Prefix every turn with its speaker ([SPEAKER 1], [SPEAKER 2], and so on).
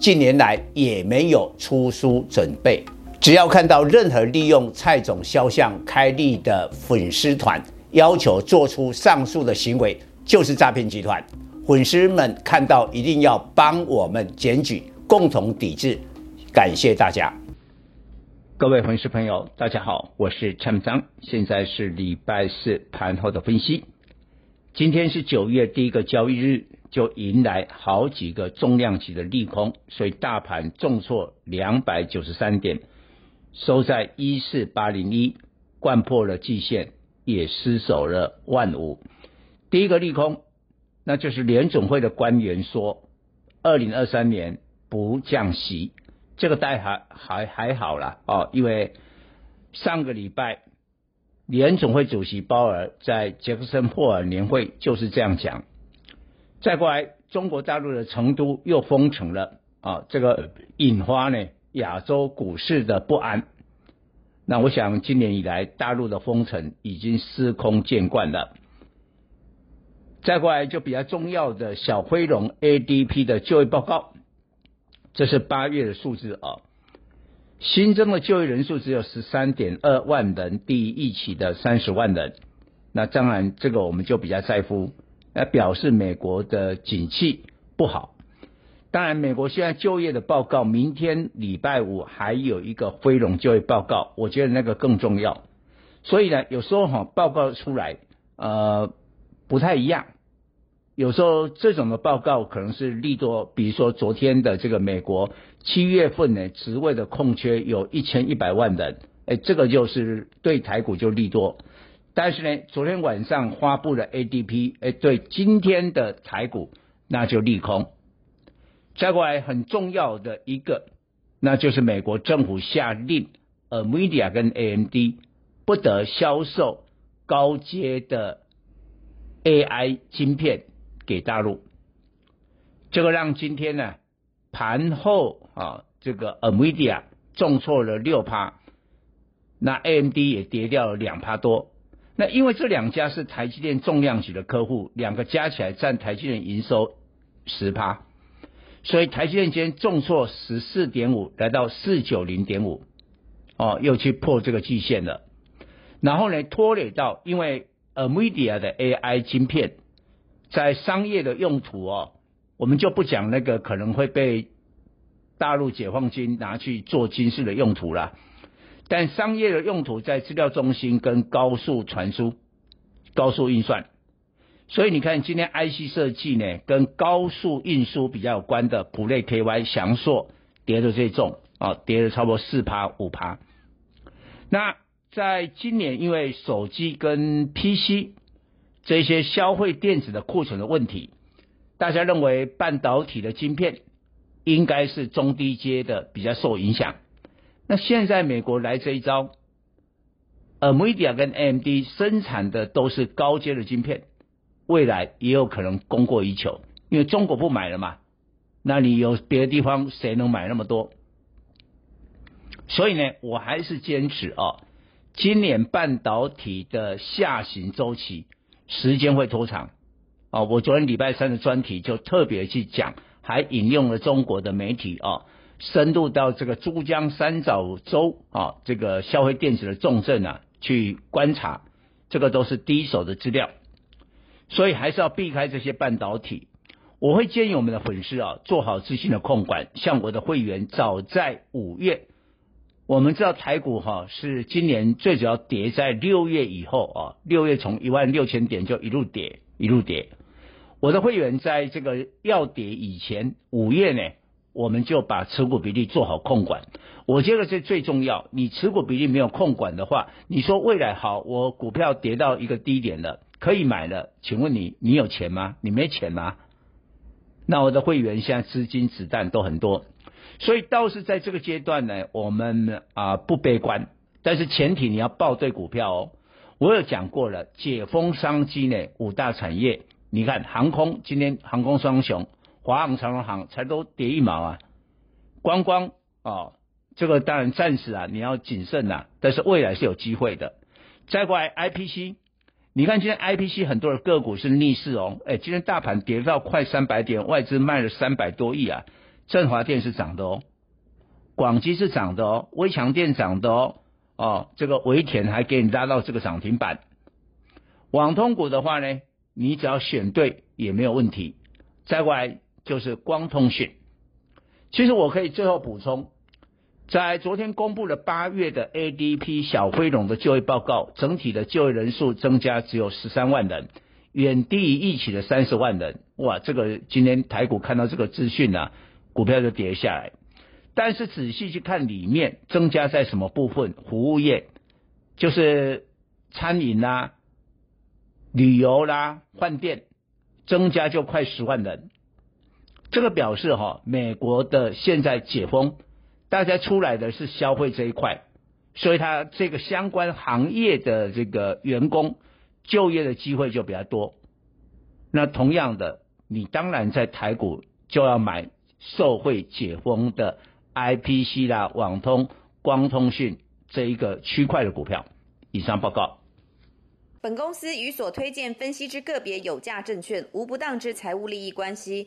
[SPEAKER 1] 近年来也没有出书准备。只要看到任何利用蔡总肖像开立的粉丝团，要求做出上述的行为，就是诈骗集团。粉丝们看到一定要帮我们检举，共同抵制。感谢大家。
[SPEAKER 2] 各位粉丝朋友，大家好，我是陈章，现在是礼拜四盘后的分析。今天是九月第一个交易日，就迎来好几个重量级的利空，所以大盘重挫两百九十三点，收在一四八零一，掼破了季线，也失守了万五。第一个利空，那就是联总会的官员说，二零二三年不降息。这个代还还还好啦哦，因为上个礼拜联总会主席鲍尔在杰克森霍尔年会就是这样讲。再过来，中国大陆的成都又封城了啊、这个引发呢亚洲股市的不安。那我想今年以来大陆的封城已经司空见惯了。再过来就比较重要的小非农 ADP 的就业报告。这是八月的数字啊，新增的就业人数只有十三点二万人，低于预期的三十万人。那当然，这个我们就比较在乎，来表示美国的景气不好。当然，美国现在就业的报告，明天礼拜五还有一个非农就业报告，我觉得那个更重要。所以呢，有时候哈报告出来，呃，不太一样。有时候这种的报告可能是利多，比如说昨天的这个美国七月份呢职位的空缺有一千一百万人，哎，这个就是对台股就利多。但是呢，昨天晚上发布的 ADP，哎，对今天的台股那就利空。再过来很重要的一个，那就是美国政府下令，NVIDIA 跟 AMD 不得销售高阶的 AI 晶片。给大陆，这个让今天呢盘后啊，这个 NVIDIA 重挫了六趴，那 AMD 也跌掉了两趴多。那因为这两家是台积电重量级的客户，两个加起来占台积电营收十趴，所以台积电今天重挫十四点五，来到四九零点五，哦，又去破这个季线了。然后呢，拖累到因为 Amidia 的 AI 晶片。在商业的用途哦，我们就不讲那个可能会被大陆解放军拿去做军事的用途了。但商业的用途在资料中心跟高速传输、高速运算，所以你看今天 IC 设计呢，跟高速运输比较有关的普类 KY 祥硕跌的最重啊，跌了差不多四趴五趴。那在今年因为手机跟 PC。这些消费电子的库存的问题，大家认为半导体的晶片应该是中低阶的比较受影响。那现在美国来这一招，NVIDIA 跟 AMD 生产的都是高阶的晶片，未来也有可能供过于求，因为中国不买了嘛。那你有别的地方谁能买那么多？所以呢，我还是坚持啊，今年半导体的下行周期。时间会拖长，啊，我昨天礼拜三的专题就特别去讲，还引用了中国的媒体啊，深入到这个珠江三角洲啊，这个消费电子的重镇啊，去观察，这个都是第一手的资料，所以还是要避开这些半导体。我会建议我们的粉丝啊，做好资金的控管，像我的会员，早在五月。我们知道台股哈是今年最主要跌在六月以后啊，六月从一万六千点就一路跌一路跌。我的会员在这个要跌以前，五月呢，我们就把持股比例做好控管。我觉得这最重要。你持股比例没有控管的话，你说未来好，我股票跌到一个低点了，可以买了，请问你你有钱吗？你没钱吗？那我的会员现在资金子弹都很多，所以倒是在这个阶段呢，我们啊不悲观，但是前提你要报对股票哦。我有讲过了，解封商机呢，五大产业，你看航空今天航空双雄，华航、长荣航才都跌一毛啊，观光哦，这个当然暂时啊你要谨慎呐、啊，但是未来是有机会的。再过来 IPC，你看今天 IPC 很多的个股是逆势哦，哎，今天大盘跌到快三百点，外资卖了三百多亿啊，振华电是涨的哦，广基是涨的哦，威强电涨的哦。哦，这个维田还给你拉到这个涨停板。网通股的话呢，你只要选对也没有问题。再过来就是光通讯。其实我可以最后补充，在昨天公布了八月的 ADP 小非农的就业报告，整体的就业人数增加只有十三万人，远低于预期的三十万人。哇，这个今天台股看到这个资讯啊，股票就跌下来。但是仔细去看里面增加在什么部分？服务业就是餐饮啦、旅游啦、啊、饭店，增加就快十万人。这个表示哈，美国的现在解封，大家出来的是消费这一块，所以它这个相关行业的这个员工就业的机会就比较多。那同样的，你当然在台股就要买受惠解封的。IPC 啦，网通、光通讯这一个区块的股票。以上报告。
[SPEAKER 3] 本公司与所推荐分析之个别有价证券无不当之财务利益关系。